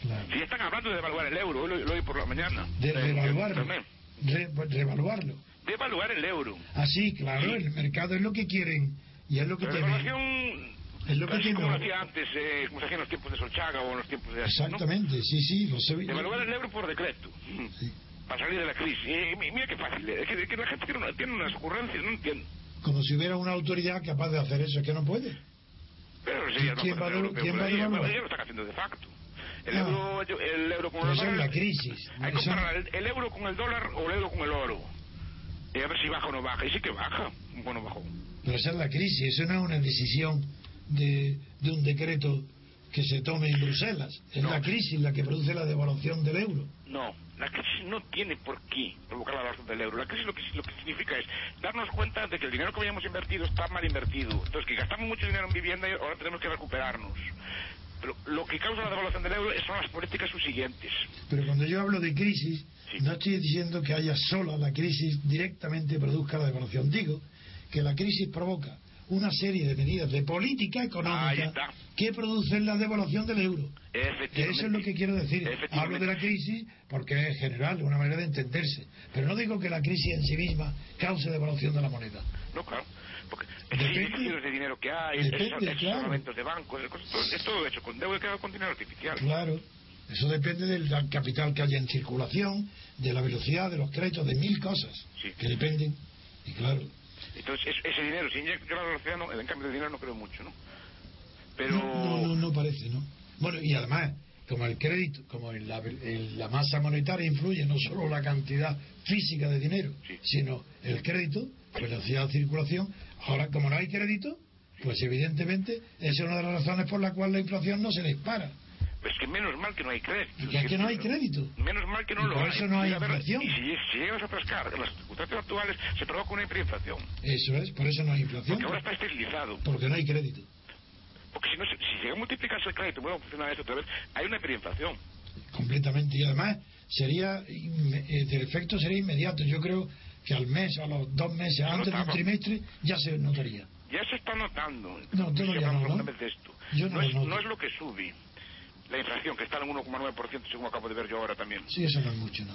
Claro. Si están hablando de devaluar el euro, hoy lo, oí por la mañana. De Eh, revaluarlo. Re- revaluarlo. Devaluar el euro. Así, claro, Sí. el mercado es lo que quieren y es lo que La tiene. devaluación... Es lo que así como lo hacía antes, eh, como se hacía en los tiempos de Solchaga o en los tiempos de... ¿no? Exactamente, sí, sí, lo sé. Devaluar el euro por decreto. Sí. Para salir de la crisis. Mi- mira qué fácil. Es que, que la gente tiene, una- tiene unas ocurrencias, no entiendo. Como si hubiera una autoridad capaz de hacer eso, es que no puede. Pero sería el ¿Quién Banco va a Central devalu- Europeo quién va a devaluar? Ya lo están haciendo de facto. El Ah. euro, el euro con el eso es dólar. la crisis. Hay que comparar el, el euro con el dólar o el euro con el oro. Y a ver si baja o no baja. Y sí que baja. Bueno, bajó. Pero esa es la crisis, eso no es una decisión de, de un decreto que se tome en Bruselas. Es No. la crisis la que produce la devaluación del euro. No, la crisis no tiene por qué provocar la baja del euro. La crisis lo que, lo que significa es darnos cuenta de que el dinero que habíamos invertido está mal invertido. Entonces, que gastamos mucho dinero en vivienda y ahora tenemos que recuperarnos. Pero lo que causa la devaluación del euro son las políticas subsiguientes. Pero cuando yo hablo de crisis, Sí. no estoy diciendo que haya sola la crisis directamente produzca la devaluación. Digo que la crisis provoca una serie de medidas de política económica que producen la devaluación del euro. Eso es lo que quiero decir. Hablo de la crisis porque es general, una manera de entenderse. Pero no digo que la crisis en sí misma cause devaluación de la moneda. No, claro. Porque Depende- de dinero que hay, Depende, esos, claro. de bancos, es todo- hecho con deuda y queda con dinero artificial. Claro. Eso depende del capital que haya en circulación, de la velocidad de los créditos, de mil cosas Sí. que dependen. Y claro, Entonces, es- ese dinero, si inyecta la velocidad, no, en cambio de dinero no creo mucho, ¿no? Pero... no, no, no, no parece, ¿no? Bueno, y además, como el crédito, como en la, en la masa monetaria influye no solo la cantidad física de dinero, Sí. sino el crédito, velocidad de circulación. Ahora, como no hay crédito, pues evidentemente esa es una de las razones por la cual la inflación no se dispara. Es que menos mal que no hay crédito. Y es que no hay crédito. Menos mal que no Y lo por hay. eso no hay inflación. Y si, si llegas a pescar, en las circunstancias actuales se provoca una hiperinflación. Eso es, por eso no hay inflación, Porque ahora está esterilizado. porque no hay crédito. Porque si, no, si llega a multiplicarse el crédito, vuelve a funcionar eso otra vez, hay una hiperinflación. completamente y además sería el efecto sería inmediato yo creo que al mes a los dos meses antes de un notaba. trimestre ya se notaría Ya se está notando. No, Ya hablamos no, ¿no? esto. Yo no no, es, no es lo que sube. La inflación, que está en 1,9% según acabo de ver yo ahora también. sí eso no es mucho no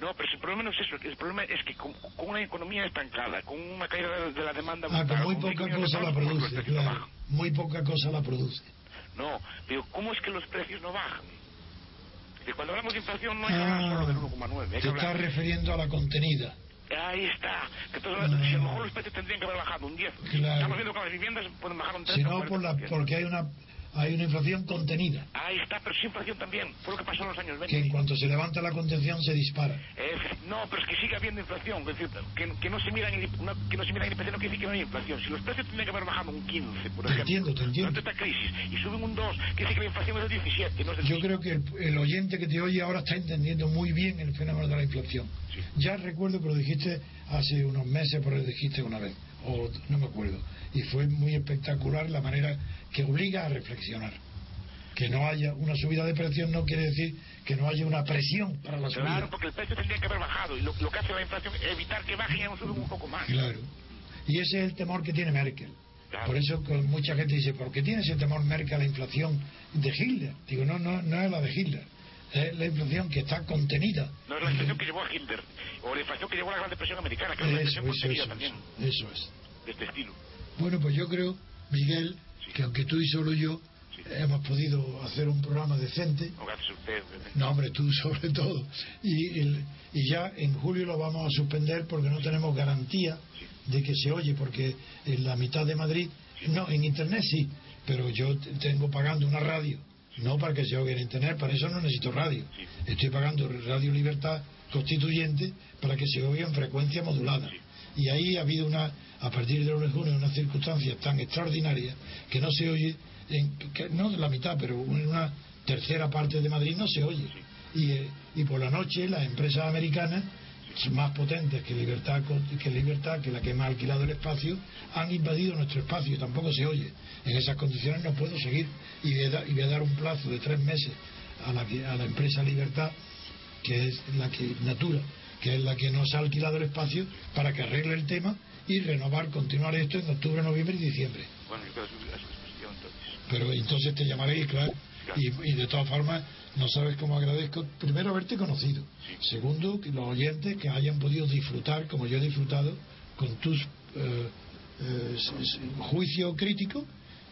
No, pero si el problema no es eso. El problema es que con, con una economía estancada, con una caída de, la demanda ah, brutal, que muy poca cosa la produce no claro muy poca cosa la produce No, pero ¿cómo es que los precios no bajan? Que cuando hablamos de inflación no hay que Ah, hablar solo del 1,9. Hay te que estás hablar. refiriendo a la contenida Ahí está. Que entonces, Ah. si a lo mejor los precios tendrían que haber bajado un 10. Claro. Estamos viendo que las viviendas pueden bajar un 30 sino por la 40%. porque hay una hay una inflación contenida. Ahí está, pero sin inflación también. Fue lo que pasó en los años 20. Que en cuanto se levanta la contención se dispara. Eh, no, pero es que sigue habiendo inflación. Es decir, que, que no se mira en, no, que no se mira en IPC no quiere decir que no hay inflación. Si los precios tendrían que haber bajado un 15, por Te ejemplo. entiendo, te entiendo. Durante esta crisis y suben un 2, quiere decir que la inflación es del 17, no es del Yo 5. creo que el, el oyente que te oye ahora está entendiendo muy bien el fenómeno de la inflación. Sí. Ya recuerdo que lo dijiste hace unos meses, por lo dijiste una vez, o no me acuerdo. Y fue muy espectacular la manera que obliga a reflexionar. Que no haya una subida de precios no quiere decir que no haya una presión para la subida. Claro, porque el precio tendría que haber bajado y lo, lo que hace la inflación es evitar que baje y aún suben un poco más. Claro. Y ese es el temor que tiene Merkel. Claro. Por eso mucha gente dice, ¿por qué tiene ese temor Merkel a la inflación de Hitler? Digo, no, no, no es la de Hitler. Es la inflación que está contenida. No es la inflación que llevó a Hitler o la inflación que llevó a la Gran Depresión Americana, que es una inflación contenida también, eso, eso es. de este estilo. Bueno, pues yo creo, Miguel, Sí. que aunque tú y solo yo Sí. hemos podido hacer un programa decente, O gracias a usted. no hombre, tú sobre todo, y, el- y ya en julio lo vamos a suspender porque no tenemos garantía de que se oye, porque en la mitad de Madrid, no, en Internet sí, pero yo tengo pagando una radio, no para que se oiga en Internet, para eso no necesito radio, estoy pagando Radio Libertad Constituyente para que se oiga en frecuencia modulada. Y ahí ha habido una, a partir del 1 de junio, unas circunstancias tan extraordinarias que no se oye, en, que no la mitad, pero en una tercera parte de Madrid no se oye. Y, eh, y por la noche las empresas americanas, más potentes que Libertad, que Libertad, que la que más ha alquilado el espacio, han invadido nuestro espacio y tampoco se oye. En esas condiciones no puedo seguir y voy a, da- y voy a dar un plazo de tres meses a la, que- a la empresa Libertad que es la que Natura, que es la que nos ha alquilado el espacio para que arregle el tema y renovar, continuar esto en octubre, noviembre y diciembre. Bueno, yo quedo a su, disposición entonces. Pero entonces te llamaré, claro. Y, y de todas formas, no sabes cómo agradezco, primero, haberte conocido. Segundo, que los oyentes que hayan podido disfrutar, como yo he disfrutado, con tus eh, eh, juicio crítico,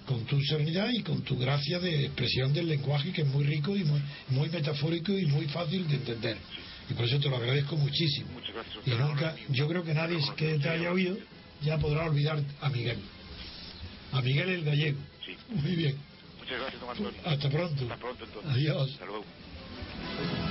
con tu serenidad y con tu gracia de expresión del lenguaje, que es muy rico y muy, muy metafórico y muy fácil de entender. Y por eso te lo agradezco muchísimo. Y nunca, yo creo que nadie que te haya oído ya podrá olvidar a Miguel. A Miguel el gallego. Muy bien. Muchas gracias, don Antonio. Hasta pronto. Hasta pronto, entonces. Adiós. Hasta luego.